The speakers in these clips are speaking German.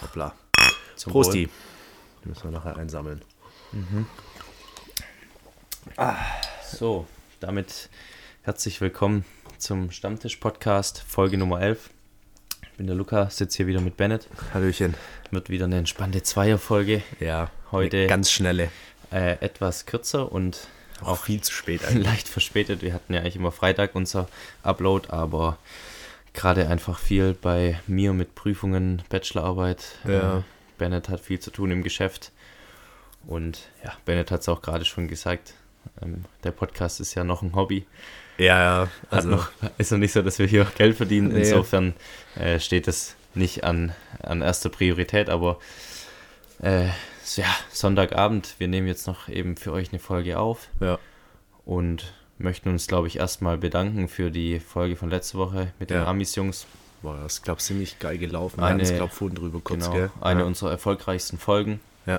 Hoppla. Zum Prosti. Die müssen wir nachher einsammeln. So, damit herzlich willkommen zum Stammtisch-Podcast, Folge Nummer 11. Ich bin der Luca, sitze hier wieder mit Bennett. Hallöchen. Wird wieder eine entspannte Zweierfolge. Ja, Heute- ganz schnelle. Äh, etwas kürzer und Auch viel zu spät eigentlich. leicht verspätet. Wir hatten ja eigentlich immer Freitag unser Upload, aber gerade einfach viel bei mir mit Prüfungen, Bachelorarbeit. Ja. Äh, Bennett hat viel zu tun im Geschäft. Und ja, Bennett hat es auch gerade schon gesagt. Ähm, der Podcast ist ja noch ein Hobby. Ja, ja. Also, noch, ist noch nicht so, dass wir hier Geld verdienen. Nee. Insofern äh, steht es nicht an, an erster Priorität, aber äh, ja, Sonntagabend, wir nehmen jetzt noch eben für euch eine Folge auf ja. und möchten uns, glaube ich, erstmal bedanken für die Folge von letzter Woche mit den Ja. Amis-Jungs. War das, glaube ich, ziemlich geil gelaufen. Wir Eine- hatten es, glaube vorhin drüber kurz, Genau, gell? eine ja. unserer erfolgreichsten Folgen. Ja.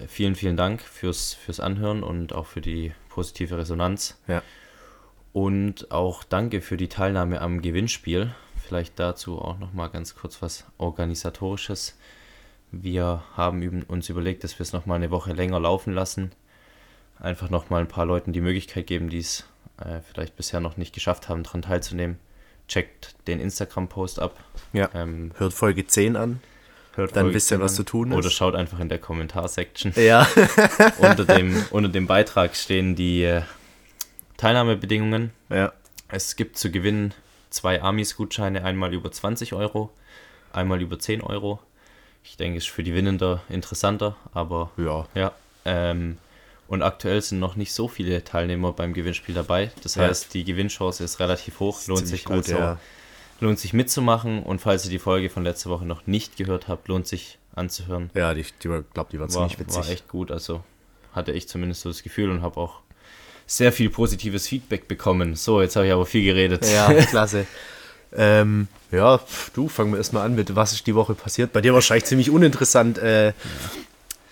Äh, Vielen, vielen Dank fürs, fürs Anhören und auch für die positive Resonanz. Ja. Und auch danke für die Teilnahme am Gewinnspiel. Vielleicht dazu auch nochmal ganz kurz was Organisatorisches. Wir haben uns überlegt, dass wir es nochmal eine Woche länger laufen lassen. Einfach nochmal ein paar Leuten die Möglichkeit geben, die es äh, vielleicht bisher noch nicht geschafft haben, daran teilzunehmen. Checkt den Instagram-Post ab. ja. Ähm, Hört Folge 10 an. hört Dann Folge wisst ihr, was 10 zu tun Oder ist. schaut einfach in der Kommentarsektion. Ja. unter, dem, unter dem Beitrag stehen die äh, Teilnahmebedingungen. ja. Es gibt zu gewinnen zwei Amis-Gutscheine, einmal über 20 Euro, einmal über 10 Euro. Ich denke, ist für die Winnender interessanter, aber Ja. ja. Ähm, und aktuell sind noch nicht so viele Teilnehmer beim Gewinnspiel dabei. Das Ja. heißt, die Gewinnchance ist relativ hoch. Lohnt Ziemlich sich gut, also, ja. lohnt sich mitzumachen. Und falls ihr die Folge von letzter Woche noch nicht gehört habt, lohnt sich anzuhören. Ja, die, die glaube, die war ziemlich witzig. war echt gut. Also hatte ich zumindest so das Gefühl und habe auch sehr viel positives Feedback bekommen. So, jetzt habe ich aber viel geredet. Ja, klasse. ähm, ja, pf, du, fangen wir erstmal an mit, was ist die Woche passiert. Bei dir wahrscheinlich ziemlich uninteressant. Äh,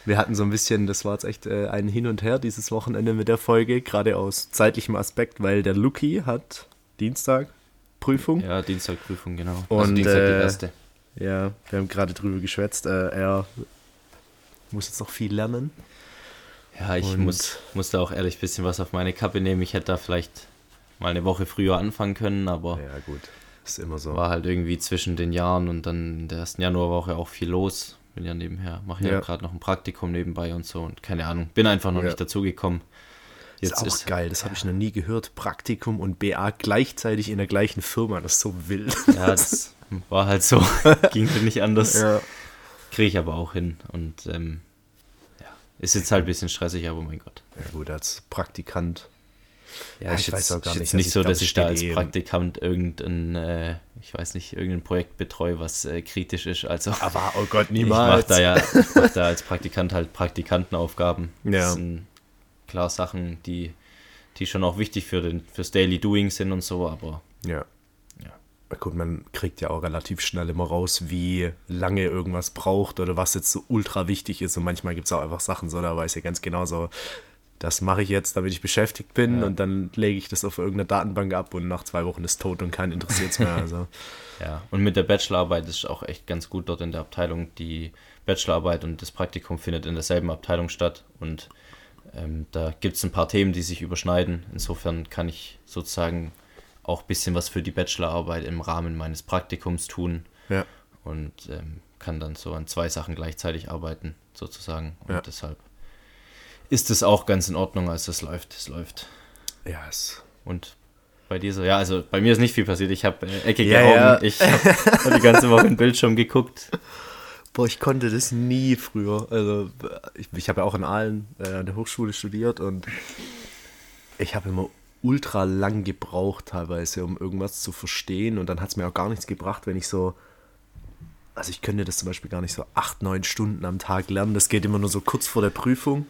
Wir hatten so ein bisschen, das war jetzt echt äh, ein Hin und Her dieses Wochenende mit der Folge, gerade aus zeitlichem Aspekt, weil der Luki hat Dienstag Prüfung. Ja, Dienstagprüfung, genau. Und, also Dienstag die äh, erste. Ja, wir haben gerade drüber geschwätzt. Äh, er muss jetzt noch viel lernen. Ja, ich und- muss, muss da auch ehrlich ein bisschen was auf meine Kappe nehmen. Ich hätte da vielleicht mal eine Woche früher anfangen können, aber Ja, gut. Ist immer so. war halt irgendwie zwischen den Jahren und dann in der ersten Januarwoche auch viel los. Bin ja nebenher, mache ja, Ja. gerade noch ein Praktikum nebenbei und so und keine Ahnung, bin einfach noch Ja. nicht dazugekommen. ist auch geil, das habe ich noch nie gehört. Praktikum und BA gleichzeitig in der gleichen Firma, das ist so wild. Ja, das war halt so. Ging halt nicht anders. Ja. Kriege ich aber auch hin. Und ähm, ja, ist jetzt halt ein bisschen stressig, aber mein Gott. ja gut, als Praktikant. Ja, ich ist weiß auch gar ist nicht, jetzt nicht also so, ich dass glaub, ich da ich als Praktikant irgendein, äh, ich weiß nicht, irgendein Projekt betreue, was äh, kritisch ist. Also Aber, oh Gott, ich mache niemals. da ja ich mach da als Praktikant halt Praktikantenaufgaben. Ja. Das sind klar Sachen, die, die schon auch wichtig für den, fürs Daily Doing sind und so, aber Ja. Ja. Gut, man kriegt ja auch relativ schnell immer raus, wie lange irgendwas braucht oder was jetzt so ultra wichtig ist. Und manchmal gibt es auch einfach Sachen, so, da weiß ich ganz genau so, das mache ich jetzt, damit ich beschäftigt bin Ja. und dann lege ich das auf irgendeine Datenbank ab und nach zwei Wochen ist tot und keinen interessiert es mehr. Also. Ja, und mit der Bachelorarbeit ist auch echt ganz gut dort in der Abteilung. Die Bachelorarbeit und das Praktikum findet in derselben Abteilung statt und ähm, da gibt es ein paar Themen, die sich überschneiden. Insofern kann ich sozusagen auch ein bisschen was für die Bachelorarbeit im Rahmen meines Praktikums tun Ja. und ähm, kann dann so an zwei Sachen gleichzeitig arbeiten, sozusagen. Und Ja. deshalb ist es auch ganz in Ordnung, als es läuft. Es läuft. Ja, es Und bei dir so, ja, also bei mir ist nicht viel passiert. Ich habe äh, eckige Ja, Augen. ja. Ich habe die ganze Woche im Bildschirm geguckt. Boah, ich konnte das nie früher. Also, ich, ich habe ja auch in Aalen äh, an der Hochschule studiert und ich habe immer ultra lang gebraucht, teilweise, um irgendwas zu verstehen. Und dann hat es mir auch gar nichts gebracht, wenn ich so. Also, ich könnte das zum Beispiel gar nicht so acht, neun Stunden am Tag lernen. Das geht immer nur so kurz vor der Prüfung,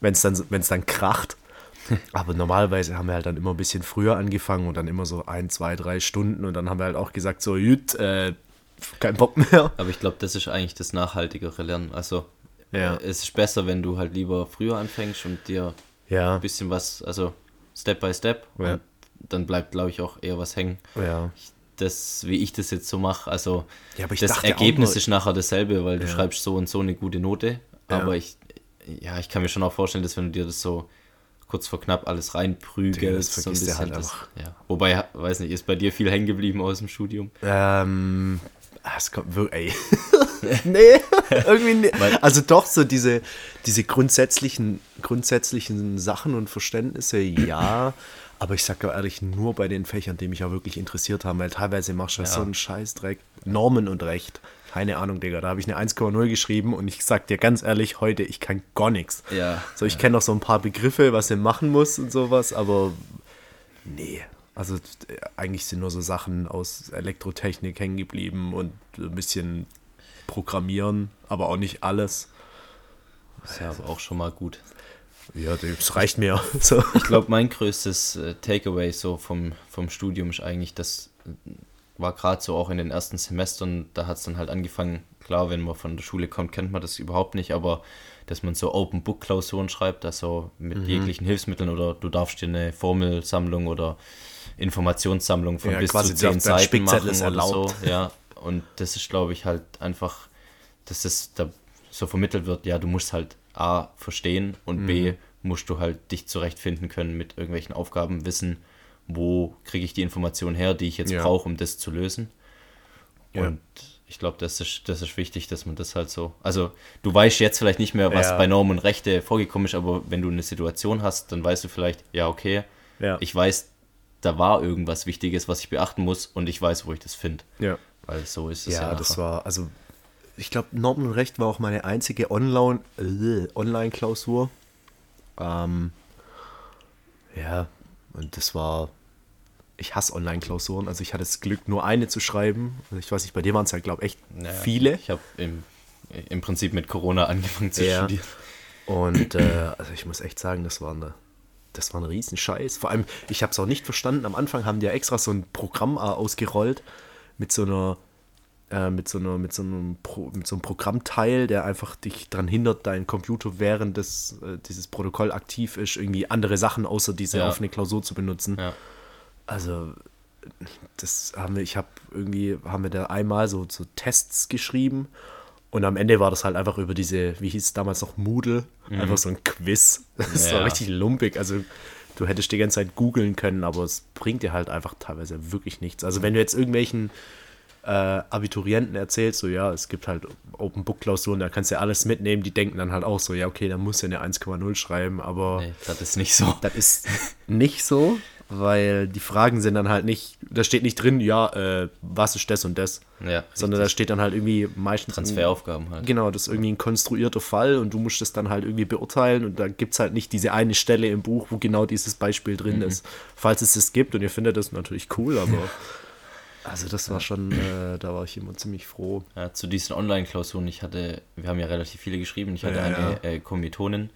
wenn es dann, wenn's dann kracht. Aber normalerweise haben wir halt dann immer ein bisschen früher angefangen und dann immer so ein, zwei, drei Stunden. Und dann haben wir halt auch gesagt: So, gut, äh, kein Bock mehr. Aber ich glaube, das ist eigentlich das nachhaltigere Lernen. Also Ja. äh, es ist besser, wenn du halt lieber früher anfängst und dir Ja. ein bisschen was, also Step by Step. Ja. Und dann bleibt, glaube ich, auch eher was hängen. Ja. das, wie ich das jetzt so mache. Also ich das Ergebnis ist nachher dasselbe, weil du schreibst so und so eine gute Note. Aber ich, ja, ich kann mir schon auch vorstellen, dass wenn du dir das so kurz vor knapp alles reinprügelst, das so ein bisschen halt das, ja. Wobei, weiß nicht, ist bei dir viel hängen geblieben aus dem Studium? Ähm, ah, es kommt wirklich, ey. nee, irgendwie nicht. Weil- Also doch so diese, diese grundsätzlichen, grundsätzlichen Sachen und Verständnisse, ja. Aber ich sag ehrlich, nur bei den Fächern, die mich auch wirklich interessiert haben, weil teilweise machst du Ja. so einen Scheißdreck. Normen und Recht. Keine Ahnung, Digga. Da habe ich eine 1,0 geschrieben und ich sag dir ganz ehrlich, heute, ich kann gar nichts. Ja. So, ich kenne noch so ein paar Begriffe, was ihr machen muss und sowas, aber nee. Also eigentlich sind nur so Sachen aus Elektrotechnik hängen geblieben und ein bisschen Programmieren, aber auch nicht alles. Ist ja aber auch schon mal gut. Ja, das reicht mir. So. Ich glaube, mein größtes äh, Takeaway so vom, vom Studium ist eigentlich, das äh, war gerade so auch in den ersten Semestern, da hat es dann halt angefangen, klar, wenn man von der Schule kommt, kennt man das überhaupt nicht, aber dass man so Open-Book-Klausuren schreibt, also mit jeglichen Hilfsmitteln oder du darfst dir eine Formelsammlung oder Informationssammlung von Ja, bis zu zehn Seiten machen ist oder so. erlaubt. Ja, und das ist, glaube ich, halt einfach, dass das da so vermittelt wird, ja, du musst halt A, verstehen und B, Mhm. musst du halt dich zurechtfinden können mit irgendwelchen Aufgaben, wissen, wo kriege ich die Information her, die ich jetzt Ja. brauche, um das zu lösen. Ja. Und ich glaube, das ist, das ist wichtig, dass man das halt so. Also, du weißt jetzt vielleicht nicht mehr, was Ja. bei Normen und Rechte vorgekommen ist, aber wenn du eine Situation hast, dann weißt du vielleicht, ja, okay, ich weiß, da war irgendwas Wichtiges, was ich beachten muss und ich weiß, wo ich das finde. Ja. Weil so ist es ja. Ja, das nachher. war, also ich glaube, Normen und Recht war auch meine einzige Online- äh, Online-Klausur. ähm, ja, und das war, ich hasse Online-Klausuren, also ich hatte das Glück, nur eine zu schreiben. Also ich weiß nicht, bei dir waren es ja, glaube ich, echt Naja, viele. Ich habe im, im Prinzip mit Corona angefangen zu Ja. studieren. Und äh, also ich muss echt sagen, das war eine, das war ein Riesenscheiß. Vor allem, ich habe es auch nicht verstanden. Am Anfang haben die ja extra so ein Programm äh, ausgerollt mit so einer, äh, mit so einer, mit so einem, Pro, mit so einem Programmteil, der einfach dich daran hindert, dein Computer während des, äh, dieses Protokoll aktiv ist, irgendwie andere Sachen außer diese Ja. offene Klausur zu benutzen. Ja. Also das haben wir, ich habe irgendwie, haben wir da einmal so, so Tests geschrieben und am Ende war das halt einfach über diese, wie hieß es damals noch, Moodle, einfach so ein Quiz. Das Ja. war richtig lumpig. Also du hättest die ganze Zeit googeln können, aber es bringt dir halt einfach teilweise wirklich nichts. Also wenn du jetzt irgendwelchen äh, Abiturienten erzählst, so ja, es gibt halt Open Book Klausuren, da kannst du ja alles mitnehmen, die denken dann halt auch so, ja, okay, dann musst du eine 1,0 schreiben, aber Nee, das ist nicht so. das ist nicht so, weil die Fragen sind dann halt nicht, da steht nicht drin, ja, äh, was ist das und das, Ja, sondern da steht dann halt irgendwie meistens. Transferaufgaben halt. Genau, das ist irgendwie ein konstruierter Fall und du musst es dann halt irgendwie beurteilen und da gibt es halt nicht diese eine Stelle im Buch, wo genau dieses Beispiel drin Mhm. ist. Falls es das gibt und ihr findet das natürlich cool, aber also das war schon, äh, da war ich immer ziemlich froh. Ja, zu diesen Online-Klausuren, ich hatte, wir haben ja relativ viele geschrieben, ich hatte Ja, eine äh, Kommilitonin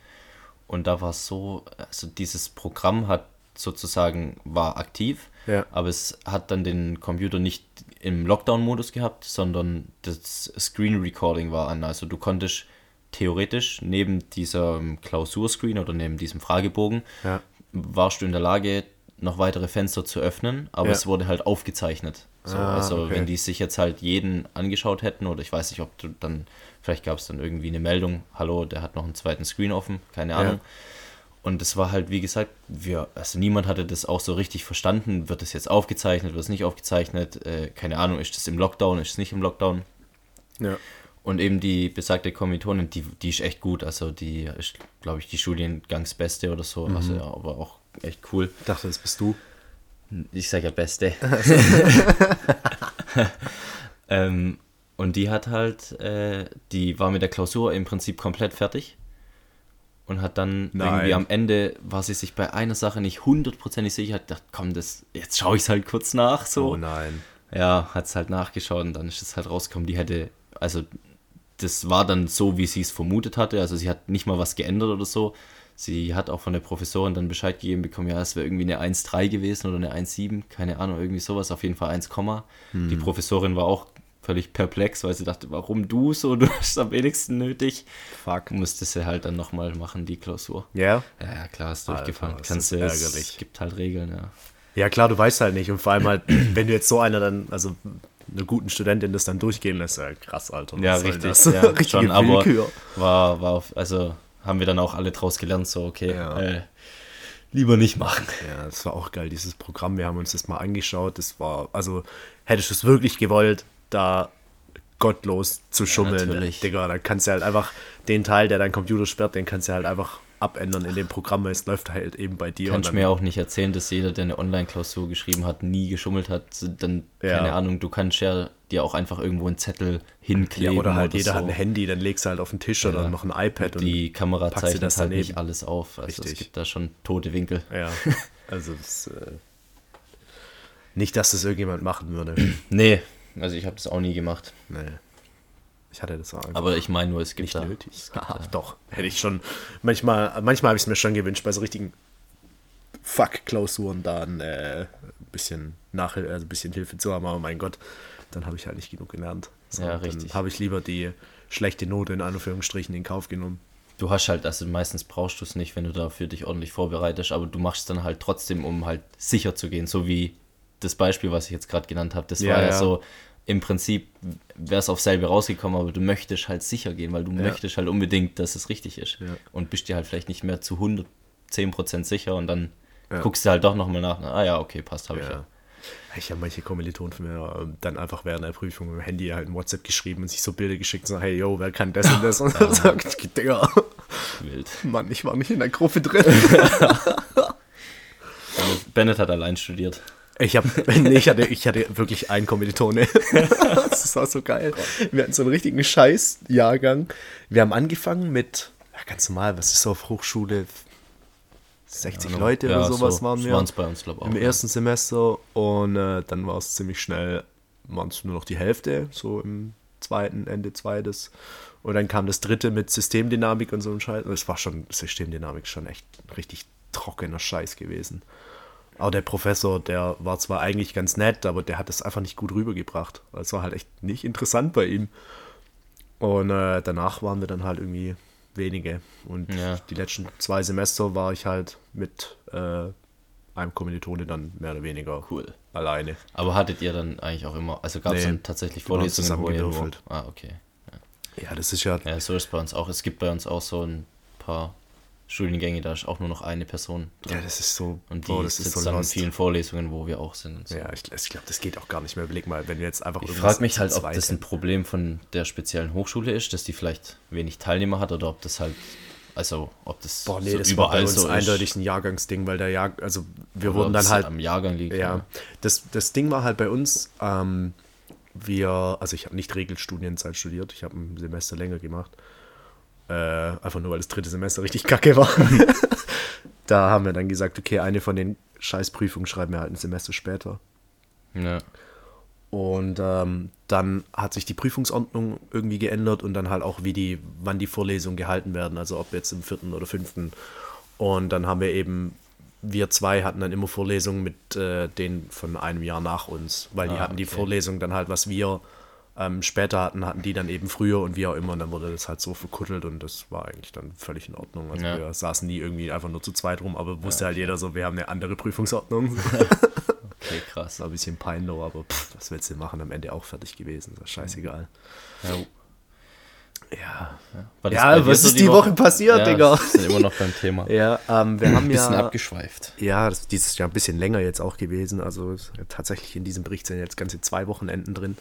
und da war es so, also dieses Programm hat sozusagen, war aktiv, Ja. aber es hat dann den Computer nicht im Lockdown-Modus gehabt, sondern das Screen Recording war an. Also du konntest theoretisch neben diesem Klausurscreen oder neben diesem Fragebogen, Ja. warst du in der Lage, noch weitere Fenster zu öffnen, aber Ja. es wurde halt aufgezeichnet. So, Ah, also okay. wenn die sich jetzt halt jeden angeschaut hätten oder ich weiß nicht, ob du dann, vielleicht gab es dann irgendwie eine Meldung, hallo, der hat noch einen zweiten Screen offen, keine Ahnung. Und es war halt, wie gesagt, wir, also niemand hatte das auch so richtig verstanden. Wird das jetzt aufgezeichnet, wird es nicht aufgezeichnet? Äh, keine Ahnung, ist das im Lockdown, ist es nicht im Lockdown? Ja. Und eben die besagte Kommilitonin, die, die ist echt gut. Also die ist, glaube ich, die Studiengangsbeste oder so. Also ja, aber auch echt cool. Ich dachte, das bist du. Ich sage ja Beste. ähm, und die hat halt, äh, die war mit der Klausur im Prinzip komplett fertig. Und hat dann Nein. irgendwie am Ende, war sie sich bei einer Sache nicht hundertprozentig sicher, hat gedacht, komm, das, jetzt schaue ich es halt kurz nach. So. Oh nein. Ja, hat es halt nachgeschaut und dann ist es halt rausgekommen, die hätte, also das war dann so, wie sie es vermutet hatte, also sie hat nicht mal was geändert oder so. Sie hat auch von der Professorin dann Bescheid gegeben bekommen, ja, es wäre irgendwie eine 1,3 gewesen oder eine 1,7, keine Ahnung, irgendwie sowas, auf jeden Fall 1, die Professorin war auch völlig perplex, weil sie dachte, warum du so, du hast am wenigsten nötig. Fuck. Musste sie halt dann nochmal machen, die Klausur. Ja? Ja, ja, klar, ist Alter, durchgefallen. ist Kannst du, es gibt halt Regeln, ja. Ja, klar, du weißt halt nicht. Und vor allem halt, wenn du jetzt so einer dann, also einer guten Studentin das dann durchgehen lässt, ja krass, Alter. Ja, richtig. das? Ja, Richtige schon, aber war, war auf, also haben wir dann auch alle draus gelernt, so, okay, Ja. äh, lieber nicht machen. Ja, das war auch geil, dieses Programm. Wir haben uns das mal angeschaut. Das war, also hättest du es wirklich gewollt, da gottlos zu schummeln, natürlich. Digga, dann kannst du halt einfach den Teil, der dein Computer sperrt, den kannst du halt einfach abändern in dem Programm, weil es läuft halt eben bei dir. Kannst und mir auch nicht erzählen, dass jeder, der eine Online-Klausur geschrieben hat, nie geschummelt hat. Dann, Ja. keine Ahnung, du kannst ja dir auch einfach irgendwo einen Zettel ja, hinkleben. oder halt jeder so. hat ein Handy, dann legst du halt auf den Tisch oder Ja. noch ein iPad und Die Kamera du zeichnet das halt daneben. nicht alles auf. Also es Richtig. gibt da schon tote Winkel. Ja, also das, äh, nicht, dass das irgendjemand machen würde. Nee, also ich habe das auch nie gemacht. nee. Ich hatte das auch einfach Aber ich meine nur, es gibt nicht da, nötig. Ah, doch, hätte ich schon. Manchmal, manchmal habe ich es mir schon gewünscht, bei so richtigen Fuck-Klausuren da ein äh, bisschen Nachhilfe, also ein bisschen Hilfe zu haben, aber mein Gott, dann habe ich halt nicht genug gelernt. So, Ja, Dann richtig. habe ich lieber die schlechte Note in Anführungsstrichen in Kauf genommen. Du hast halt, also meistens brauchst du es nicht, wenn du dafür dich ordentlich vorbereitest, aber du machst es dann halt trotzdem, um halt sicher zu gehen, so wie das Beispiel, was ich jetzt gerade genannt habe. Das Ja, war ja, ja. so, im Prinzip wäre es auf selbe rausgekommen, aber du möchtest halt sicher gehen, weil du Ja. möchtest halt unbedingt, dass es richtig ist. Und bist dir halt vielleicht nicht mehr zu 110% sicher und dann guckst du halt doch nochmal nach. Ah ja, okay, passt, habe ich ja. Ich habe manche Kommilitonen von mir ähm, dann einfach während der Prüfung mit dem Handy halt ein WhatsApp geschrieben und sich so Bilder geschickt und so, hey, yo, wer kann das und das? Und dann sag ich, Digga, Wild. Mann, ich war nicht in der Gruppe drin. Bennett hat allein studiert. Ich habe, nee, ich hatte, ich hatte wirklich einen Kommilitone. das war so geil. Wir hatten so einen richtigen Scheiß-Jahrgang. Wir haben angefangen mit, ja, ganz normal, was ist so auf Hochschule? 60 Leute Ja, oder sowas so, waren wir. waren's bei uns, glaube ich. Im ja. ersten Semester und äh, dann war es ziemlich schnell, waren es nur noch die Hälfte, so im zweiten, Ende zweites. Und dann kam das dritte mit Systemdynamik und so ein Scheiß. Und es war schon, Systemdynamik schon echt richtig trockener Scheiß gewesen. Aber der Professor, der war zwar eigentlich ganz nett, aber der hat es einfach nicht gut rübergebracht. Es war halt echt nicht interessant bei ihm. Und äh, danach waren wir dann halt irgendwie wenige. Und Ja. die letzten zwei Semester war ich halt mit äh, einem Kommilitone dann mehr oder weniger Cool. alleine. Aber hattet ihr dann eigentlich auch immer, also gab es Nee, dann tatsächlich Vorlesungen, wo ihr. Ah, okay. Ja, das ist ja, Ja, so ist bei uns auch. Es gibt bei uns auch so ein paar Studiengänge, da ist auch nur noch eine Person drin. ja, das ist so, und die boah, das ist sitzt so dann in lost. vielen Vorlesungen, wo wir auch sind. So. Ja, ich, ich glaube, das geht auch gar nicht mehr. Überleg mal, wenn wir jetzt einfach Ich frage mich halt, ob das ein. Problem von der speziellen Hochschule ist, dass die vielleicht wenig Teilnehmer hat oder ob das halt, also ob das Boah, nee, so das überall so eindeutig ein Jahrgangsding, weil der Jahr, also wir Oder wurden dann halt am Jahrgang liegt. Ja, das, das Ding war halt bei uns, ähm, wir, also ich habe nicht Regelstudienzeit studiert, ich habe ein Semester länger gemacht. Äh, einfach nur, weil das dritte Semester richtig kacke war. da haben wir dann gesagt, okay, eine von den Scheißprüfungen schreiben wir halt ein Semester später. ja. Und ähm, dann hat sich die Prüfungsordnung irgendwie geändert und dann halt auch, wie die, wann die Vorlesungen gehalten werden, also ob jetzt im vierten oder fünften. Und dann haben wir eben, wir zwei hatten dann immer Vorlesungen mit äh, denen von einem Jahr nach uns, weil die Ah, hatten die okay. Vorlesung dann halt, was wir ähm, später hatten, hatten die dann eben früher und wie auch immer. Und dann wurde das halt so verkuttelt und das war eigentlich dann völlig in Ordnung. Also Ja. wir saßen nie irgendwie einfach nur zu zweit rum, aber wusste halt jeder so, wir haben eine andere Prüfungsordnung. Okay, krass. Das war ein bisschen peinlich, aber pff, was willst du machen? Am Ende auch fertig gewesen. Das ist scheißegal. Ja, Ja. Das Ja, was ist die Woche passiert, ja, Digga? Wir sind immer noch beim Thema. Ja, ähm, wir haben Ein bisschen ja. abgeschweift. Ja, das ist dieses Jahr ein bisschen länger jetzt auch gewesen. Also tatsächlich in diesem Bericht sind jetzt ganze zwei Wochenenden drin.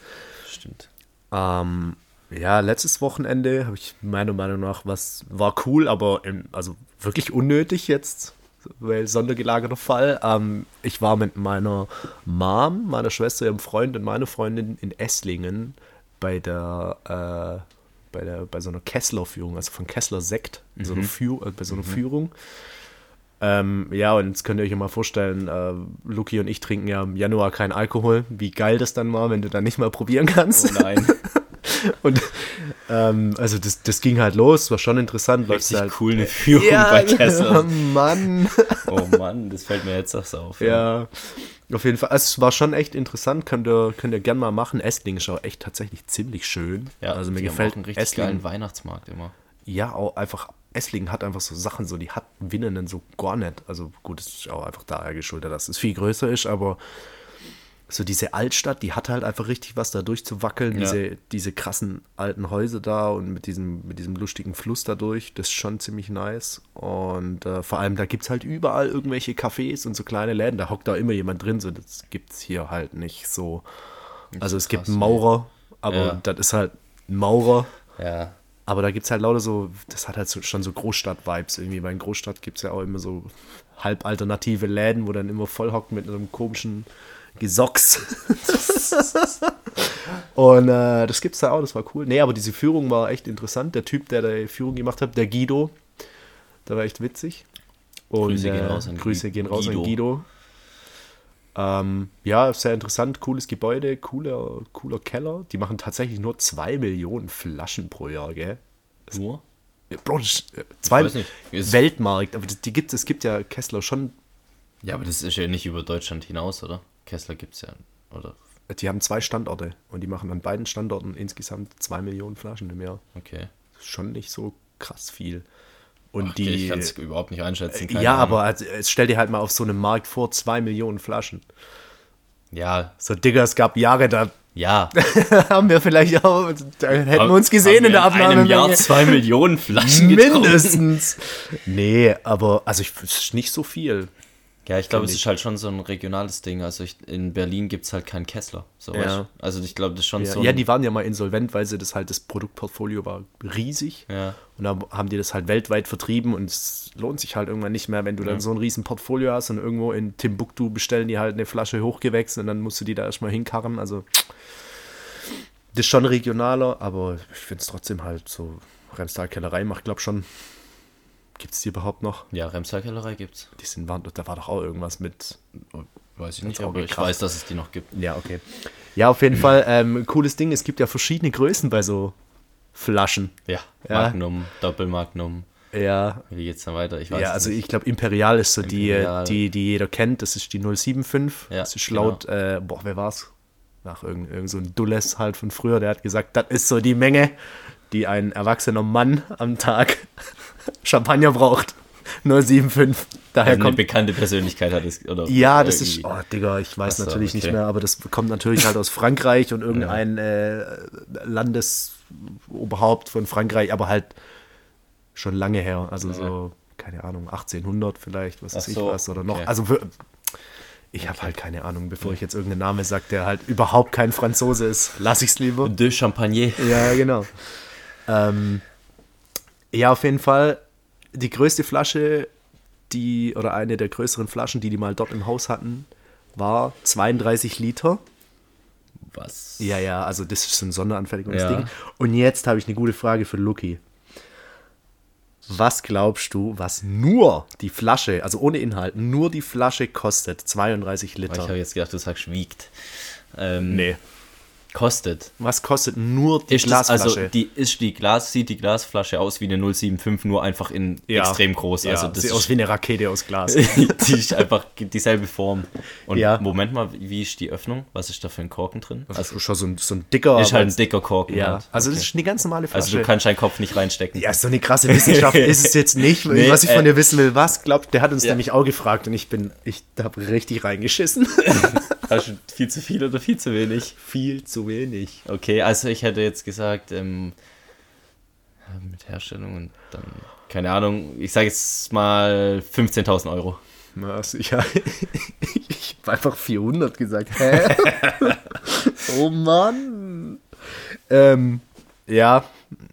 Stimmt. Ähm, ja, letztes Wochenende habe ich meiner Meinung nach was war cool, aber im, also wirklich unnötig jetzt, weil sondergelagerter Fall. Ähm, ich war mit meiner Mom, meiner Schwester, ihrem Freund und meiner Freundin in Esslingen bei der äh, bei der bei so einer Kessler-Führung, also von Kessler Sekt, in so einer Führ äh, bei so einer Führung. Ähm, ja, und jetzt könnt ihr euch ja mal vorstellen, äh, Luki und ich trinken ja im Januar keinen Alkohol. Wie geil das dann war, wenn du dann nicht mal probieren kannst. Oh nein. Und ähm, also das, das ging halt los, war schon interessant. Richtig halt, cool eine Führung bei Kessler. Mann. Oh Mann, das fällt mir jetzt erst auf. Ja, auf jeden Fall. Es war schon echt interessant, könnt ihr, könnt ihr gern mal machen. Esslingen ist auch echt tatsächlich ziemlich schön. Ja, also mir gefällt einen richtig Esslingen. geilen Weihnachtsmarkt immer. Ja, auch einfach Esslingen hat einfach so Sachen, so die hat Winnenden so gar nicht. Also gut, es ist auch einfach daher geschuldet, dass es viel größer ist, aber so diese Altstadt, die hat halt einfach richtig was da durchzuwackeln, Ja. diese, diese krassen alten Häuser da und mit diesem, mit diesem lustigen Fluss dadurch, das ist schon ziemlich nice. Und äh, vor allem, da gibt es halt überall irgendwelche Cafés und so kleine Läden, da hockt da immer jemand drin, so das gibt es hier halt nicht so. Also es gibt Maurer, aber Ja. das ist halt ein Maurer. Ja. Aber da gibt es halt lauter so, das hat halt so, schon so Großstadt-Vibes irgendwie. Weil in Großstadt gibt es ja auch immer so halb alternative Läden, wo dann immer voll hockt mit einem komischen Gesocks. Und äh, das gibt's da auch, das war cool. Nee, aber diese Führung war echt interessant. Der Typ, der die Führung gemacht hat, der Guido, der war echt witzig. Und, Grüße gehen äh, raus an Grüße gehen raus Guido. an Guido. Ähm, ja, sehr interessant, cooles Gebäude, cooler, cooler Keller. Die machen tatsächlich nur zwei Millionen Flaschen pro Jahr, gell? Nur? Bro, das äh, zwei Weltmarkt, aber die gibt, es gibt ja Kessler schon, Ja, aber das ist ja nicht über Deutschland hinaus, oder? Kessler gibt's ja, oder? die haben zwei Standorte und die machen an beiden Standorten insgesamt zwei Millionen Flaschen im Jahr. Okay. Das ist schon nicht so krass viel. Und Ach, die. okay, ich kann es überhaupt nicht einschätzen. ja, Ahnung. aber also, es stell dir halt mal auf so einem Markt vor, zwei Millionen Flaschen. Ja, So, Digga, es gab Jahre, da ja. haben wir vielleicht auch, da hätten wir uns gesehen Haben in der wir Abnahme. In einem Jahr zwei Millionen Flaschen getrunken. Mindestens. Nee, aber, also, ich, es ist nicht so viel. Ja, ich glaube, es ich. ist halt schon so ein regionales Ding. Also ich, in Berlin gibt es halt keinen Kessler. So, Ja. weißt du? Also ich glaube, das ist schon Ja, so. ja, die waren ja mal insolvent, weil sie das halt, das Produktportfolio war riesig. Ja. Und dann haben die das halt weltweit vertrieben und es lohnt sich halt irgendwann nicht mehr, wenn du dann so ein riesen Portfolio hast und irgendwo in Timbuktu bestellen die halt eine Flasche hochgewächst und dann musst du die da erstmal hinkarren. Also das ist schon regionaler, aber ich finde es trotzdem halt so, Remstal Kellerei macht, glaub schon, gibt es die überhaupt noch? ja, Remstal-Kellerei gibt's. Die sind, waren, da war doch auch irgendwas mit Weiß ich nicht, aber ich weiß, dass es die noch gibt. Ja, okay. Ja, auf jeden Fall ähm, cooles Ding. Es gibt ja verschiedene Größen bei so Flaschen. Ja, Ja. Magnum, Doppelmagnum. Ja, Wie geht's dann weiter? Ich weiß ja es also nicht. ich glaube, Imperial ist so die, Imperial. die, die jeder kennt. Das ist die 075. Ja, das ist laut, äh, boah, wer war's? Nach irgend, irgend so ein Dulles halt von früher, der hat gesagt, das ist so die Menge, die ein erwachsener Mann am Tag Champagner braucht. 075. Daher Also eine kommt bekannte Persönlichkeit hat es. Oder Ja, das ist, oh Digga, ich weiß so, natürlich nicht okay. mehr, aber das kommt natürlich halt aus Frankreich und irgendein äh, Landesoberhaupt von Frankreich, aber halt schon lange her, also so, keine Ahnung, 1800 vielleicht, was weiß ich so, was, oder noch, okay. also wir- ich habe halt keine Ahnung, bevor ich jetzt irgendeinen Namen sage, der halt überhaupt kein Franzose ist, lass ich's lieber. De Champagner. Ja, genau. ähm, ja, auf jeden Fall die größte Flasche, die, oder eine der größeren Flaschen, die die mal dort im Haus hatten, war 32 Liter. Was? Ja, ja, also das ist so ein Sonderanfertigungsding. Ja. Und jetzt habe ich eine gute Frage für Lucky. Was glaubst du, was nur die Flasche, also ohne Inhalt, nur die Flasche kostet? 32 Ich Liter. habe jetzt gedacht, du sagst wiegt. Ähm, nee. Kostet. Was kostet nur die Ist das, Glasflasche? also die, ist die Glas, sieht die Glasflasche aus wie eine 075, nur einfach in Ja. extrem groß. ja, also das sieht ist, aus wie eine Rakete aus Glas. die ist einfach dieselbe Form. Und Ja. Moment mal, wie ist die Öffnung? Was ist da für ein Korken drin? Also schon so ein, so ein dicker. ist halt ein dicker Korken. Ja, halt. also Okay. das ist eine ganz normale Flasche. also du kannst deinen Kopf nicht reinstecken. ja, so eine krasse Wissenschaft ist es jetzt nicht. Nee, was ich von äh, dir wissen will, was glaubt, der hat uns Ja. nämlich auch gefragt und ich bin, ich habe richtig reingeschissen. Du viel zu viel oder viel zu wenig? Viel zu wenig. Okay, also ich hätte jetzt gesagt, ähm, mit Herstellung und dann, keine Ahnung, ich sage jetzt mal 15.000 Euro. Was? Ich, ich habe einfach 400 gesagt. Hä? oh Mann. Ähm, ja,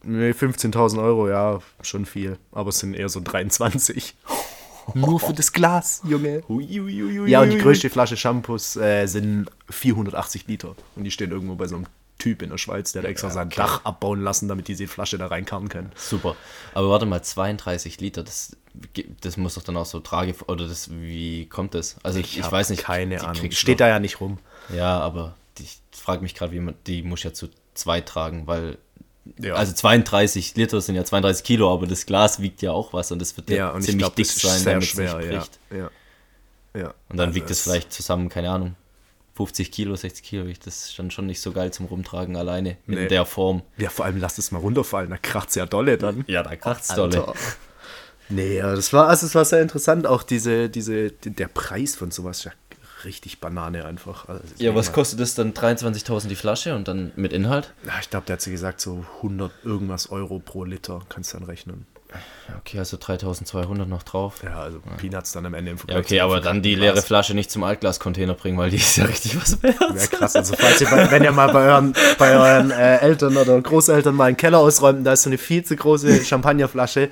nee, 15.000 Euro, ja, schon viel. Aber es sind eher so 23. Nur für das Glas, Junge. Ja, und die größte Flasche Shampoos äh, sind 480 Liter. Und die stehen irgendwo bei so einem Typ in der Schweiz, der hat extra sein Dach abbauen lassen, damit diese Flasche da reinkarren kann. Super. Aber warte mal, 32 Liter, das, das muss doch dann auch so trage, oder das, wie kommt das? Also ich, hab weiß nicht. Keine Ahnung. Steht doch- da ja nicht rum. Ja, aber ich frage mich gerade, wie man, die muss ja zu zwei tragen, weil, Ja. also 32 Liter sind ja 32 Kilo, aber das Glas wiegt ja auch was und das wird ja, Ja, und ich ziemlich glaube, dick das ist sein, damit es nicht ja. bricht. ja. ja. Und dann Also wiegt es vielleicht zusammen, keine Ahnung, 50 Kilo, 60 Kilo, wiegt das ist dann schon nicht so geil zum Rumtragen alleine Nee. in der Form. Ja, vor allem lass es mal runterfallen, da kracht's ja dolle dann. Ja, da kracht's Alter. dolle. Nee, ja, das war, also es war sehr interessant, auch diese, diese, der Preis von sowas, ja, richtig Banane einfach. Also ja, was kostet das dann? 23.000 die Flasche und dann mit Inhalt? Ja, ich glaube, der hat sie gesagt, so 100 irgendwas Euro pro Liter, kannst du dann rechnen. Okay, also 3200 noch drauf. Ja, also. Peanuts dann am Ende im Vergleich. Ja, okay, aber dann die leere Flasche nicht zum Altglascontainer bringen, weil die ist ja richtig was wert. Ja, krass. Also, falls ihr bei, wenn ihr mal bei euren, bei euren äh, Eltern oder Großeltern mal einen Keller ausräumt, da ist so eine viel zu große Champagnerflasche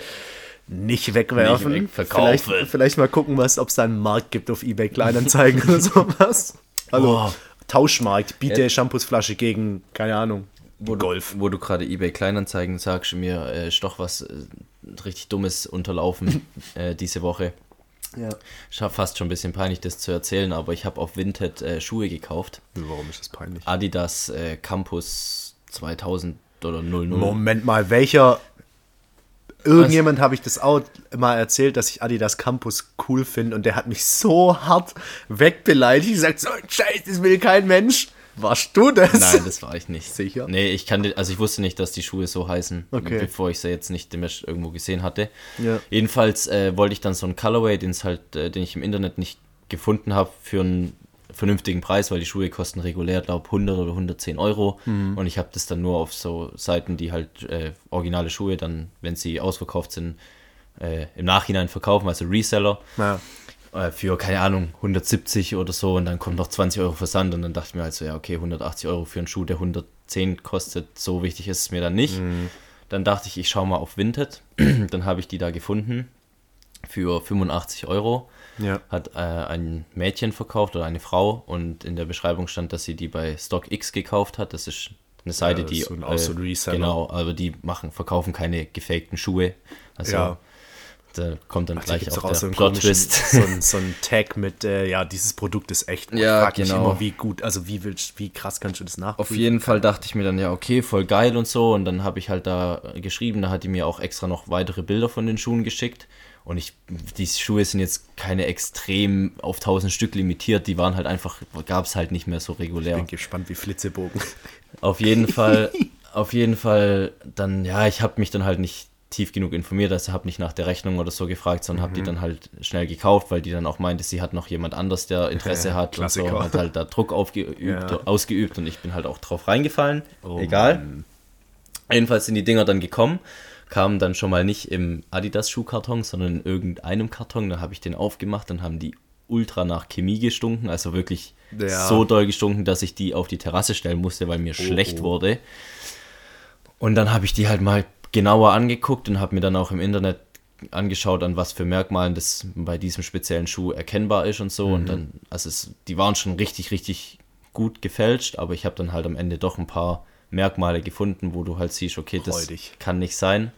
nicht wegwerfen. Nicht weg, vielleicht, vielleicht, mal gucken, was, ob es da einen Markt gibt auf eBay Kleinanzeigen oder sowas. Also Boah. Tauschmarkt, biete ja. Shampoosflasche gegen, keine Ahnung, wo Golf. Du, wo du gerade eBay Kleinanzeigen sagst, mir äh, ist doch was äh, richtig Dummes unterlaufen äh, diese Woche. Ja. Ich habe fast schon ein bisschen peinlich, das zu erzählen, aber ich habe auf Vinted äh, Schuhe gekauft. Warum ist das peinlich? Adidas äh, Campus 2000 oder 00. Moment mal, welcher Irgendjemand habe ich das auch mal erzählt, dass ich Adidas Campus cool finde und der hat mich so hart wegbeleidigt. Ich gesagt, so ein Scheiß, das will kein Mensch. Warst du das? Nein, das war ich nicht. Sicher? Nee, ich kannte, also ich wusste nicht, dass die Schuhe so heißen, okay. bevor ich sie jetzt nicht irgendwo gesehen hatte. Ja. Jedenfalls äh, wollte ich dann so einen Colorway, den halt, äh, den ich im Internet nicht gefunden habe, für einen vernünftigen Preis, weil die Schuhe kosten regulär, glaube 100 oder 110 Euro. Mhm. Und ich habe das dann nur auf so Seiten, die halt äh, originale Schuhe dann, wenn sie ausverkauft sind, äh, im Nachhinein verkaufen, also Reseller. Ja. Äh, für, keine Ahnung, 170 oder so und dann kommt noch 20 Euro Versand und dann dachte ich mir halt so, ja, okay, 180 Euro für einen Schuh, der 110 kostet, so wichtig ist es mir dann nicht. Mhm. Dann dachte ich, ich schaue mal auf Vinted. dann habe ich die da gefunden für 85 Euro ja. hat äh, ein Mädchen verkauft oder eine Frau und in der Beschreibung stand, dass sie die bei StockX gekauft hat. Das ist eine Seite, ja, die so ein, äh, genau, aber die machen verkaufen keine gefakten Schuhe. Also ja. Da kommt dann Ach, gleich auch, auch der so Plot Twist. So ein, so ein Tag mit äh, ja dieses Produkt ist echt. Und ja, genau. Immer, wie gut, also wie willst, wie krass kannst du das nachprüfen? Auf jeden Fall dachte ich mir dann ja okay, voll geil und so und dann habe ich halt da geschrieben, da hat die mir auch extra noch weitere Bilder von den Schuhen geschickt und ich, die Schuhe sind jetzt keine extrem auf 1000 Stück limitiert, die waren halt einfach, gab es halt nicht mehr so regulär. Ich bin gespannt wie Flitzebogen. Auf jeden Fall, auf jeden Fall, dann, ja, ich habe mich dann halt nicht tief genug informiert, also habe nicht nach der Rechnung oder so gefragt, sondern mhm. habe die dann halt schnell gekauft, weil die dann auch meinte, sie hat noch jemand anders, der Interesse hat Klassiker. und so, hat halt da Druck aufgeübt, ja. ausgeübt und ich bin halt auch drauf reingefallen. Oh, Egal. Mann. Jedenfalls sind die Dinger dann gekommen kamen dann schon mal nicht im Adidas-Schuhkarton, sondern in irgendeinem Karton. Da habe ich den aufgemacht, dann haben die ultra nach Chemie gestunken, also wirklich ja. so doll gestunken, dass ich die auf die Terrasse stellen musste, weil mir oh, schlecht oh. wurde. Und dann habe ich die halt mal genauer angeguckt und habe mir dann auch im Internet angeschaut, an was für Merkmalen das bei diesem speziellen Schuh erkennbar ist und so. Mhm. Und dann, also es, die waren schon richtig, richtig gut gefälscht, aber ich habe dann halt am Ende doch ein paar Merkmale gefunden, wo du halt siehst, okay, das Freudig. kann nicht sein.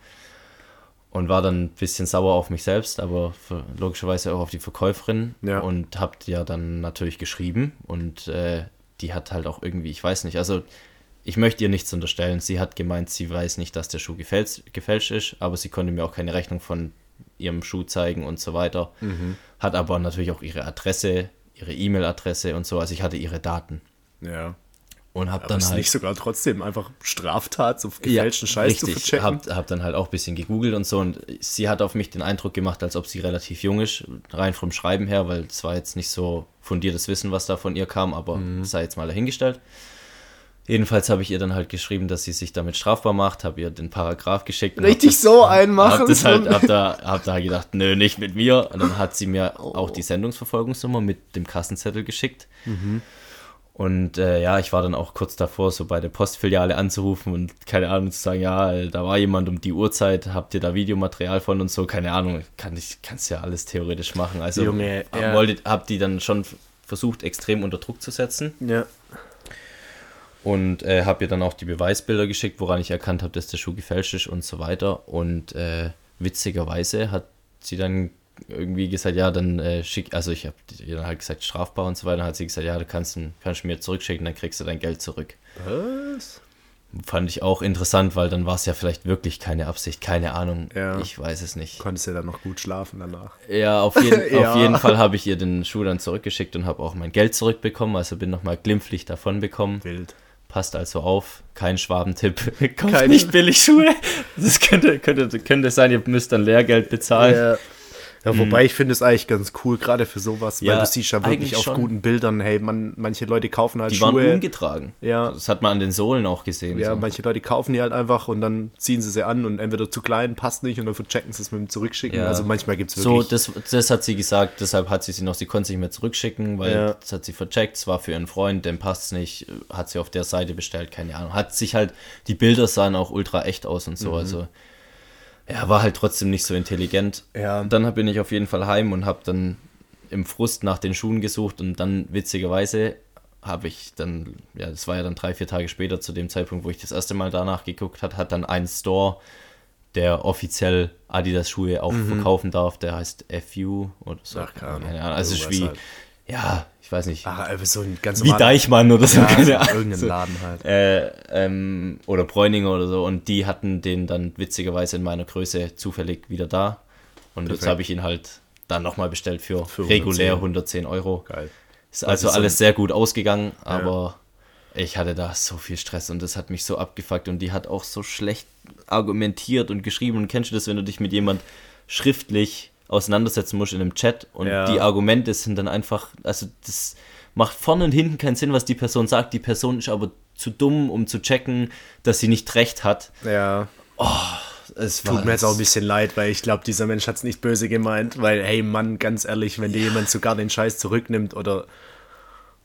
Und war dann ein bisschen sauer auf mich selbst, aber logischerweise auch auf die Verkäuferin. Ja. Und habt ja dann natürlich geschrieben. Und äh, die hat halt auch irgendwie, ich weiß nicht, also ich möchte ihr nichts unterstellen. Sie hat gemeint, sie weiß nicht, dass der Schuh gefälscht, gefälscht ist, aber sie konnte mir auch keine Rechnung von ihrem Schuh zeigen und so weiter. Mhm. Hat aber natürlich auch ihre Adresse, ihre E-Mail-Adresse und so. Also ich hatte ihre Daten. Ja. Und hab Aber dann ist halt. nicht sogar trotzdem einfach Straftat, so gefälschten ja, Scheiß richtig. zu verchecken. Hab, hab dann halt auch ein bisschen gegoogelt und so. Und sie hat auf mich den Eindruck gemacht, als ob sie relativ jung ist, rein vom Schreiben her, weil es war jetzt nicht so fundiertes Wissen, was da von ihr kam, aber mhm. sei jetzt mal dahingestellt. Jedenfalls habe ich ihr dann halt geschrieben, dass sie sich damit strafbar macht, habe ihr den Paragraph geschickt. Richtig das, so einmachen. Hab, das halt, hab, da, hab da gedacht, nö, nicht mit mir. Und dann hat sie mir oh. auch die Sendungsverfolgungsnummer mit dem Kassenzettel geschickt. Mhm. Und äh, ja, ich war dann auch kurz davor, so bei der Postfiliale anzurufen und keine Ahnung zu sagen, ja, da war jemand um die Uhrzeit, habt ihr da Videomaterial von und so, keine Ahnung, kann ich, kannst ja alles theoretisch machen. Also Junge, ja. wolltet, hab die dann schon versucht, extrem unter Druck zu setzen. Ja. Und äh, habe ihr dann auch die Beweisbilder geschickt, woran ich erkannt habe, dass der Schuh gefälscht ist und so weiter. Und äh, witzigerweise hat sie dann irgendwie gesagt, ja, dann äh, schick, also ich habe dann halt gesagt, strafbar und so weiter. Dann hat sie gesagt, ja, du kannst, kannst mir zurückschicken, dann kriegst du dein Geld zurück. Was? Fand ich auch interessant, weil dann war es ja vielleicht wirklich keine Absicht, keine Ahnung. Ja. Ich weiß es nicht. Konntest du ja dann noch gut schlafen danach. Ja, auf, jeden, ja. auf jeden Fall habe ich ihr den Schuh dann zurückgeschickt und habe auch mein Geld zurückbekommen. Also bin nochmal glimpflich davon bekommen. Wild. Passt also auf, kein Schwabentipp. Kauft Kein- nicht billig Schuhe. Das könnte, könnte, könnte sein, ihr müsst dann Lehrgeld bezahlen. Ja. Ja, wobei ich finde es eigentlich ganz cool, gerade für sowas, weil Ja, du siehst ja wirklich auf schon. guten Bildern, hey, man, manche Leute kaufen halt Die waren Schuhe. ungetragen. Ja. Das hat man an den Sohlen auch gesehen. Ja, so. manche Leute kaufen die halt einfach und dann ziehen sie sie an und entweder zu klein, passt nicht und dann verchecken sie es mit dem Zurückschicken. Ja. Also manchmal gibt es So, wirklich. das, das hat sie gesagt, deshalb hat sie sie noch, sie konnte es nicht mehr zurückschicken, weil Ja. das hat sie vercheckt, es war für ihren Freund, dem passt es nicht, hat sie auf der Seite bestellt, keine Ahnung. Hat sich halt, die Bilder sahen auch ultra echt aus und Mhm. so, also er war halt trotzdem nicht so intelligent. Ja. Dann bin ich auf jeden Fall heim und habe dann im Frust nach den Schuhen gesucht und dann witzigerweise habe ich dann, ja, das war ja dann drei, vier Tage später zu dem Zeitpunkt, wo ich das erste Mal danach geguckt hat, hat dann ein Store, der offiziell Adidas Schuhe auch verkaufen darf, der heißt FU oder so. Mhm. Ach, keine Ahnung. Also es ist wie, Irgendwas ja, ich weiß nicht, Ach, so ein ganz wie Deichmann oder so, Ja, keine so Ahnung. irgendein So. Laden halt. Äh, ähm, oder Bräuninger oder so. Und die hatten den dann witzigerweise in meiner Größe zufällig wieder da. Und jetzt Perfekt. habe ich ihn halt dann nochmal bestellt für, Für regulär 110. 110 Euro. Geil. Ist also ist so alles sehr gut ausgegangen, aber ich hatte da so viel Stress und das hat mich so abgefuckt und die hat auch so schlecht argumentiert und geschrieben. Und kennst du das, wenn du dich mit jemand schriftlich auseinandersetzen musst in einem Chat und Ja. die Argumente sind dann einfach, also das macht vorne und hinten keinen Sinn, was die Person sagt. Die Person ist aber zu dumm, um zu checken, dass sie nicht recht hat. Ja. Es Tut mir jetzt auch ein bisschen leid, weil ich glaube, dieser Mensch hat es nicht böse gemeint, weil, hey Mann, ganz ehrlich, wenn dir jemand sogar den Scheiß zurücknimmt oder,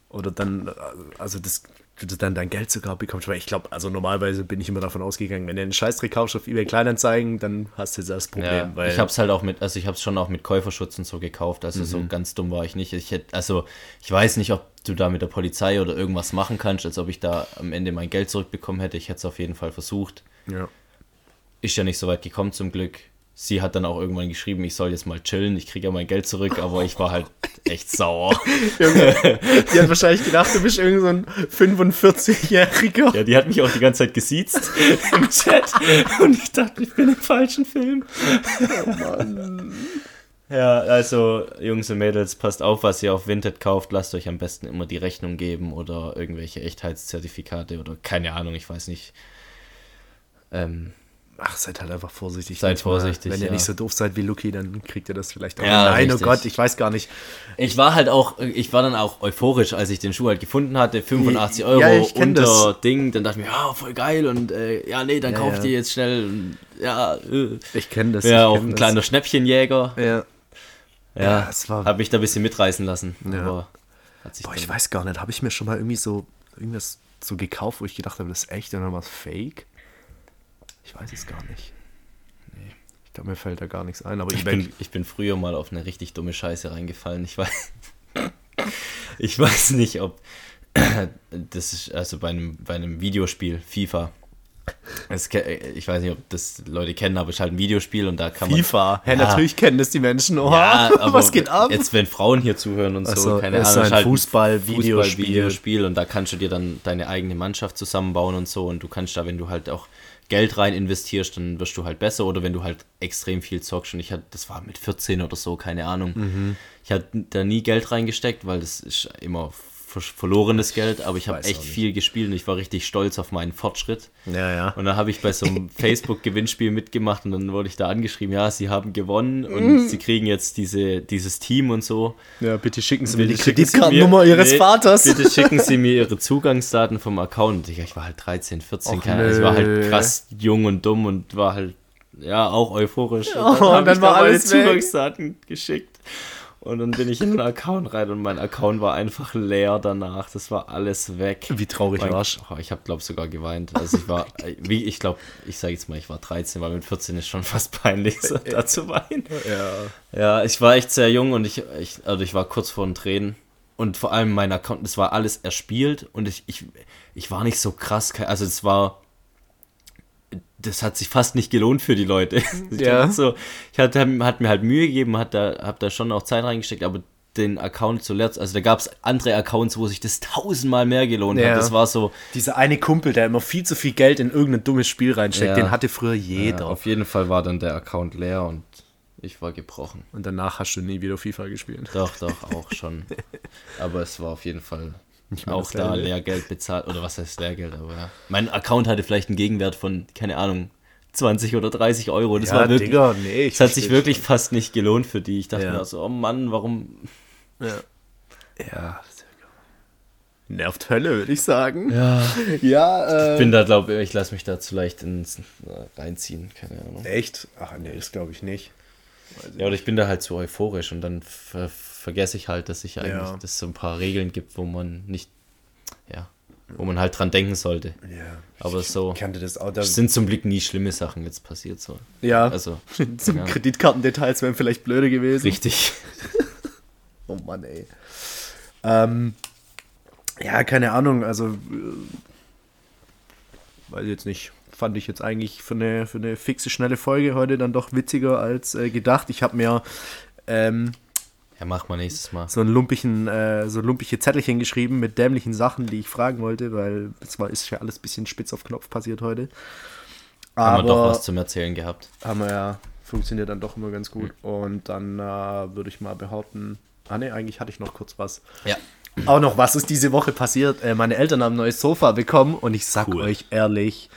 oder dann, also das, du dann dein Geld sogar bekommst, weil ich glaube, also normalerweise bin ich immer davon ausgegangen, wenn du einen Scheißdreck kaufst auf eBay Kleinanzeigen, dann hast du jetzt das Problem, Ja, weil ich habe es halt auch mit, also ich habe es schon auch mit Käuferschutz und so gekauft. Also Mhm. so ganz dumm war ich nicht. Ich hätte, also ich weiß nicht, ob du da mit der Polizei oder irgendwas machen kannst, als ob ich da am Ende mein Geld zurückbekommen hätte. Ich hätte es auf jeden Fall versucht. ja. Ist ja nicht so weit gekommen zum Glück. Sie hat dann auch irgendwann geschrieben, ich soll jetzt mal chillen, ich kriege ja mein Geld zurück, aber ich war halt echt sauer. Die hat wahrscheinlich gedacht, du bist irgend so ein 45-Jähriger. Ja, die hat mich auch die ganze Zeit gesiezt im Chat und ich dachte, ich bin im falschen Film. Ja, also Jungs und Mädels, passt auf, was ihr auf Vinted kauft. Lasst euch am besten immer die Rechnung geben oder irgendwelche Echtheitszertifikate oder keine Ahnung, ich weiß nicht. Ähm, Ach, seid halt einfach vorsichtig. Seid vorsichtig, Wenn ihr ja. nicht so doof seid wie Lucky, dann kriegt ihr das vielleicht auch. Ja, Nein, richtig. oh Gott, ich weiß gar nicht. ich war halt auch, ich war dann auch euphorisch, als ich den Schuh halt gefunden hatte. 85 Euro Ja, unter Ding. Dann dachte ich mir, ja, voll geil und äh, ja, nee, dann Ja, kauf ich ja. dir jetzt schnell. Und, ja, äh. Ich kenne das. ja, auch ein das. kleiner Schnäppchenjäger. Ja. Ja, es war- habe mich da ein bisschen mitreißen lassen. Ja. Boah, ich weiß gar nicht, habe ich mir schon mal irgendwie so irgendwas so gekauft, wo ich gedacht habe, das ist echt und dann war es fake? Ich weiß es gar nicht. Nee. Ich glaube, mir fällt da gar nichts ein, aber Ich eBay. bin, ich bin früher mal auf eine richtig dumme Scheiße reingefallen. Ich weiß, ich weiß nicht, ob das ist also bei einem, bei einem Videospiel, FIFA. Ke- ich weiß nicht, ob das Leute kennen, aber es ist halt ein Videospiel und da kann man. FIFA. Ja, Ja. natürlich kennen das die Menschen. Oha, Ja, aber was geht ab? Jetzt, wenn Frauen hier zuhören und so, Ach so, keine es ist Ahnung, ein halt Fußball-Videospiel. Fußball-Videospiel und da kannst du dir dann deine eigene Mannschaft zusammenbauen und so und du kannst da, wenn du halt auch Geld rein investierst, dann wirst du halt besser oder wenn du halt extrem viel zockst und ich hatte, das war mit 14 oder so, keine Ahnung. Mhm. Ich hatte da nie Geld reingesteckt, weil das ist immer verlorenes Geld, aber ich habe echt viel gespielt und ich war richtig stolz auf meinen Fortschritt. ja, ja. Und dann habe ich bei so einem Facebook-Gewinnspiel mitgemacht und dann wurde ich da angeschrieben, ja, sie haben gewonnen und sie kriegen jetzt diese, dieses Team und so. Ja, bitte schicken Sie mir die Bitte schicken Sie Kreditkartennummer mir- Ihres nee, Vaters. Bitte schicken Sie mir Ihre Zugangsdaten vom Account. Ich, ich war halt 13, 14, Och, keine Ahnung. Ich war halt krass jung und dumm und war halt, ja, auch euphorisch. Oh, und dann ich war da meine alles. Zugangsdaten geschickt. Und dann bin ich in den Account rein und mein Account war einfach leer danach. Das war alles weg. Wie traurig Mein- warst Oh, ich habe, glaube ich, sogar geweint. Also ich war, wie ich glaube, ich sage jetzt mal, ich war 13, weil mit 14 ist schon fast peinlich, so da zu weinen. Ja. Ja, ich war echt sehr jung und ich, ich, also ich war kurz vor den Tränen. Und vor allem mein Account, das war alles erspielt und ich, ich, ich war nicht so krass, also es war, das hat sich fast nicht gelohnt für die Leute. Ich Ja. So, ich hatte, hat mir halt Mühe gegeben, hat da, hab da schon auch Zeit reingesteckt, aber den Account zuletzt, also da gab es andere Accounts, wo sich das tausendmal mehr gelohnt Ja. hat. Das war so, Dieser eine Kumpel, der immer viel zu viel Geld in irgendein dummes Spiel reinsteckt, Ja. den hatte früher ja, jeder. auf jeden Fall war dann der Account leer und ich war gebrochen. Und danach hast du nie wieder FIFA gespielt. Doch, doch, auch schon. Aber es war auf jeden Fall Mehr auch da. Lehrgeld bezahlt. Oder was heißt Lehrgeld? Aber ja. Mein Account hatte vielleicht einen Gegenwert von, keine Ahnung, 20 oder 30 Euro. Das Ja, war wirklich. Digga, nee, ich Es hat sich wirklich fast nicht gelohnt für die. Ich dachte Ja. mir so, oh Mann, warum. Ja. Ja. Nervt Hölle, würde ich sagen. Ja. Ja, äh, Ich bin da, glaube ich, ich lasse mich da zu leicht ins, äh, reinziehen. Keine Ahnung. Echt? Ach nee, das glaube ich nicht. Ja, oder ich bin da halt zu euphorisch und dann vergesse ich halt, dass ich eigentlich, Ja. dass es so ein paar Regeln gibt, wo man nicht, ja, wo man halt dran denken sollte. Ja. Aber so auch. Sind zum Glück nie schlimme Sachen jetzt passiert. So. ja, Also, zum ja. Kreditkartendetails wären vielleicht blöde gewesen. richtig. Oh Mann, ey. Ähm, ja, keine Ahnung, also äh, weiß jetzt nicht. Fand ich jetzt eigentlich für eine, für eine fixe, schnelle Folge heute dann doch witziger als äh, gedacht. Ich habe mir ähm, Ja, mach mal nächstes Mal. so ein lumpigen, äh, so lumpige Zettelchen geschrieben mit dämlichen Sachen, die ich fragen wollte, weil es war ist ja alles ein bisschen spitz auf Knopf passiert heute. Haben wir Aber doch was zum Erzählen gehabt. haben wir ja, funktioniert dann doch immer ganz gut. Und dann äh, würde ich mal behaupten, ah ne, eigentlich hatte ich noch kurz was. Ja. Auch noch, was ist diese Woche passiert? Äh, meine Eltern haben ein neues Sofa bekommen und ich sag Cool. euch ehrlich,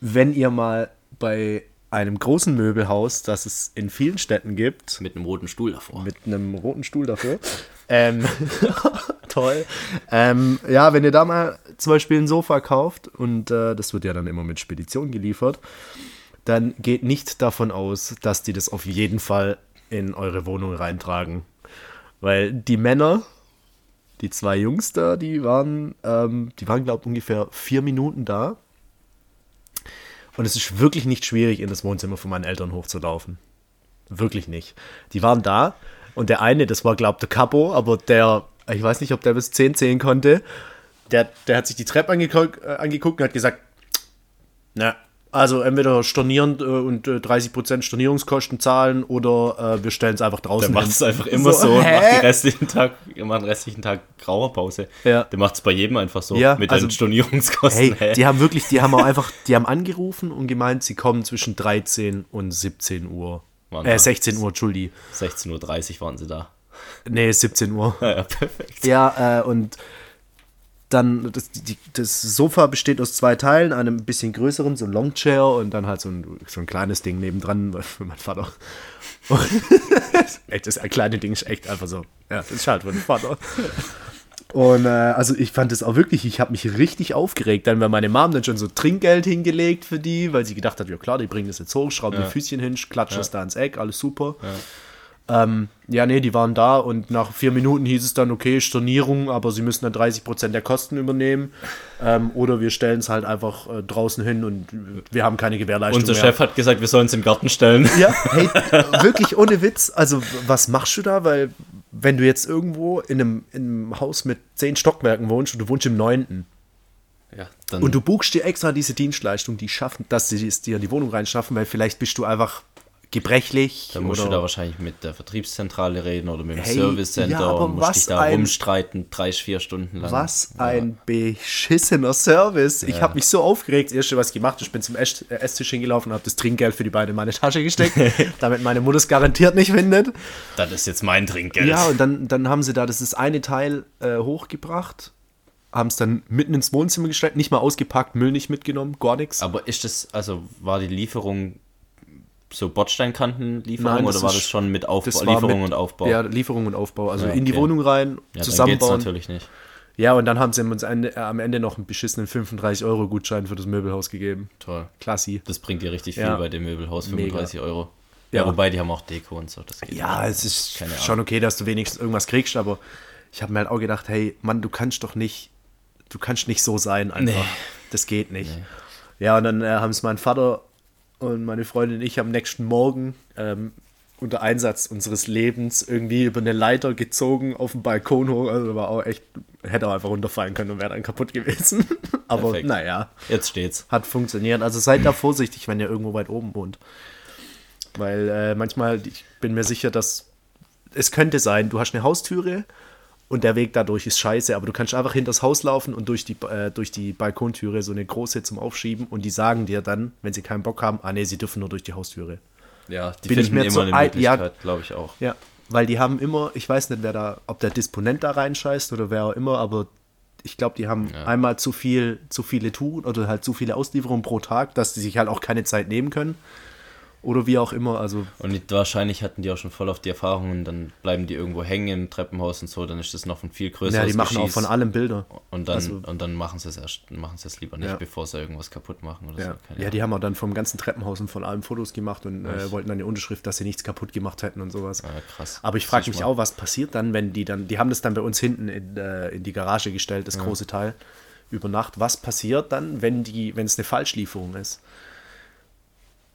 wenn ihr mal bei einem großen Möbelhaus, das es in vielen Städten gibt, Mit einem roten Stuhl davor. mit einem roten Stuhl dafür. ähm, toll. Ähm, ja, wenn ihr da mal zum Beispiel ein Sofa kauft und äh, das wird ja dann immer mit Spedition geliefert, dann geht nicht davon aus, dass die das auf jeden Fall in eure Wohnung reintragen. Weil die Männer, die zwei Jungs da, die waren, ähm, die waren, glaube ich, ungefähr vier Minuten da. Und es ist wirklich nicht schwierig, in das Wohnzimmer von meinen Eltern hochzulaufen. Wirklich nicht. Die waren da und der eine, das war, glaube ich, der Capo, aber der, ich weiß nicht, ob der bis 10 zählen konnte, der, der hat sich die Treppe angeguckt, äh, angeguckt und hat gesagt, na, also entweder stornieren äh, und äh, 30% Stornierungskosten zahlen oder äh, wir stellen es einfach Der draußen macht hin. es einfach immer so, und hä? macht den restlichen Tag, macht den restlichen Tag grauer Pause. Ja. Der macht es bei jedem einfach so. Ja, mit also- den Stornierungskosten. Hey, die haben wirklich, die haben auch einfach, die haben angerufen und gemeint, sie kommen zwischen 13 und 17 Uhr. Waren Äh, da. 16 Uhr, Entschuldi. 16.30 Uhr waren sie da. Nee, 17 Uhr. Ja, ja, perfekt. Ja, äh, und dann, das, die, das Sofa besteht aus zwei Teilen, einem bisschen größeren, so ein Longchair und dann halt so ein, so ein kleines Ding nebendran für meinen Vater. Echt, das kleine Ding ist echt einfach so, ja, das ist halt für den Vater. Und äh, also ich fand das auch wirklich, ich habe mich richtig aufgeregt, dann weil meine Mom dann schon so Trinkgeld hingelegt für die, weil sie gedacht hat, ja klar, die bringen das jetzt hoch, schrauben Ja. die Füßchen hin, klatschen das da ins Eck, alles super. Ähm, ja, nee, die waren da und nach vier Minuten hieß es dann, okay, Stornierung, aber sie müssen dann 30% der Kosten übernehmen. Ähm, oder wir stellen es halt einfach äh, draußen hin und wir haben keine Gewährleistung Unser mehr. Chef hat gesagt, wir sollen es im Garten stellen. Ja, hey, wirklich ohne Witz. Also, was machst du da? Weil, wenn du jetzt irgendwo in einem, in einem Haus mit zehn Stockwerken wohnst und du wohnst im neunten Ja, dann und du buchst dir extra diese Dienstleistung, die schaffen, dass sie es dir in die Wohnung reinschaffen, weil vielleicht bist du einfach gebrechlich. Dann musst du da wahrscheinlich mit der Vertriebszentrale reden oder mit dem Hey, Service Center ja, und musst dich da ein- rumstreiten, drei, vier Stunden lang. Was ein beschissener Service. Ich Ja. habe mich so aufgeregt. Das erste, was ich gemacht habe, ich bin zum äh, Esstisch hingelaufen und habe das Trinkgeld für die beiden in meine Tasche gesteckt, damit meine Mutter es garantiert nicht findet. Das ist jetzt mein Trinkgeld. Ja, und dann, dann haben sie da das ist eine Teil äh, hochgebracht, haben es dann mitten ins Wohnzimmer gestellt, nicht mal ausgepackt, Müll nicht mitgenommen, gar nichts. Aber ist das, also war die Lieferung so Bordsteinkantenlieferung Nein, oder war das schon mit Aufbau, Lieferung mit- und Aufbau? Ja, Lieferung und Aufbau. Also Ja, in die okay. Wohnung rein, ja dann geht's zusammenbauen. natürlich nicht. Ja, und dann haben sie uns äh, am Ende noch einen beschissenen 35-Euro-Gutschein für das Möbelhaus gegeben. Toll. Klassi. Das bringt dir richtig viel Ja. bei dem Möbelhaus, Mega. 35 Euro. Ja, wobei die haben auch Deko und so. Das geht Ja, es ist Keine schon okay, dass du wenigstens irgendwas kriegst, aber ich habe mir halt auch gedacht, hey, Mann, du kannst doch nicht, du kannst nicht so sein einfach. Nee. Das geht nicht. Ja, und dann äh, haben es mein Vater und meine Freundin und ich am nächsten Morgen ähm, unter Einsatz unseres Lebens irgendwie über eine Leiter gezogen auf den Balkon hoch. Also war auch echt, hätte auch einfach runterfallen können und wäre dann kaputt gewesen. aber Perfekt. naja, Jetzt steht's. hat funktioniert. Also seid da vorsichtig, wenn ihr irgendwo weit oben wohnt. Weil äh, manchmal, ich bin mir sicher, dass es könnte sein, du hast eine Haustüre und der Weg dadurch ist scheiße, aber du kannst einfach hinter das Haus laufen und durch die, äh, durch die Balkontüre so eine große zum Aufschieben und die sagen dir dann, wenn sie keinen Bock haben, ah nee, sie dürfen nur durch die Haustüre. Ja, die Bin ich finden mir immer zu eine alt- ja. Möglichkeit, glaube ich auch. Ja, weil die haben immer, ich weiß nicht, wer da, ob der Disponent da reinscheißt oder wer auch immer, aber ich glaube, die haben Ja. einmal zu viel, zu viele Touren oder halt zu viele Auslieferungen pro Tag, dass die sich halt auch keine Zeit nehmen können. Oder wie auch immer, also Und die, wahrscheinlich hatten die auch schon voll auf die Erfahrung und dann bleiben die irgendwo hängen im Treppenhaus und so, dann ist das noch ein viel größeres ja, die machen auch Geschieß. von allem Bilder. Und dann, also- und dann machen sie es erst, machen sie es lieber nicht, Ja. bevor sie irgendwas kaputt machen oder Ja, so. Ja die haben auch dann vom ganzen Treppenhaus und von allem Fotos gemacht und äh, wollten dann eine Unterschrift, dass sie nichts kaputt gemacht hätten und sowas. Ahnung. Ah, krass. Aber ich frage mich mal. auch, was passiert dann, wenn die dann, die haben das dann bei uns hinten in, äh, in die Garage gestellt, das große Teil, über Nacht. Was passiert dann, wenn die, wenn es eine Falschlieferung ist?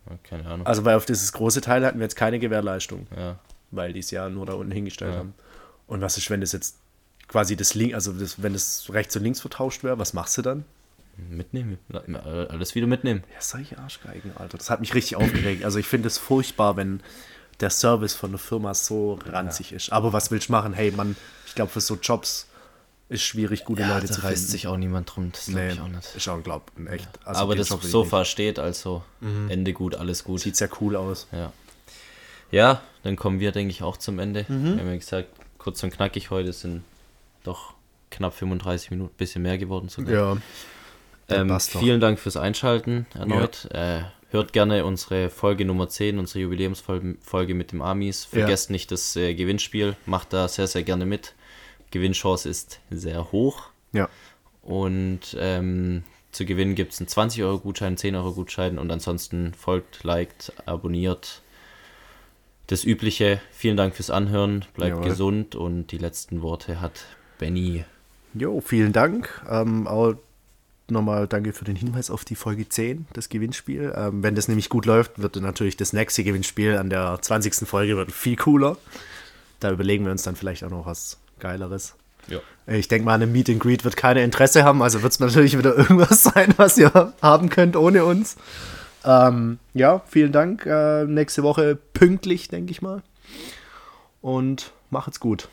Ja, Keine Ahnung. Also, weil auf dieses große Teil hatten wir jetzt keine Gewährleistung, ja. weil die es ja nur da unten hingestellt Ja. haben. Und was ist, wenn das jetzt quasi das Link, also das, wenn das rechts und links vertauscht wäre, was machst du dann? Mitnehmen. Alles wieder mitnehmen. Ja, solche Arschgeigen, Alter. Das hat mich richtig aufgeregt. Also ich finde es furchtbar, wenn der Service von der Firma so ranzig ist. Aber was willst du machen? Hey, Mann, ich glaube, für so Jobs ist schwierig, gute Ja, Leute da zu reißt finden. sich auch niemand drum. Das glaube Nee, ich auch nicht. ist auch, glaub, ein echt. also Aber das Sofa steht, also Ende gut, alles gut. Sieht sehr cool aus. Ja. Ja, dann kommen wir, denke ich, auch zum Ende. Mhm. Wir haben ja gesagt, kurz und knackig heute sind doch knapp 35 Minuten, bisschen mehr geworden sogar. Ja. ähm, vielen Dank fürs Einschalten erneut. Äh, hört gerne unsere Folge Nummer 10, unsere Jubiläumsfolge Folge mit dem Amis. Vergesst nicht das äh, Gewinnspiel, macht da sehr, sehr gerne mit. Gewinnchance ist sehr hoch. Ja. Und ähm, zu gewinnen gibt es einen 20-Euro-Gutschein, 10-Euro-Gutschein und ansonsten folgt, liked, abonniert. Das Übliche. Vielen Dank fürs Anhören. Bleibt Jawohl. gesund und die letzten Worte hat Benny. Jo, vielen Dank. Ähm, auch nochmal danke für den Hinweis auf die Folge 10, das Gewinnspiel. Ähm, wenn das nämlich gut läuft, wird natürlich das nächste Gewinnspiel an der 20. Folge wird viel cooler. Da überlegen wir uns dann vielleicht auch noch was Geileres. Ja. Ich denke mal, an einem Meet and Greet wird keiner Interesse haben, also wird es natürlich wieder irgendwas sein, was ihr haben könnt ohne uns. Ähm, ja, vielen Dank. Äh, nächste Woche pünktlich, denke ich mal. Und macht's gut.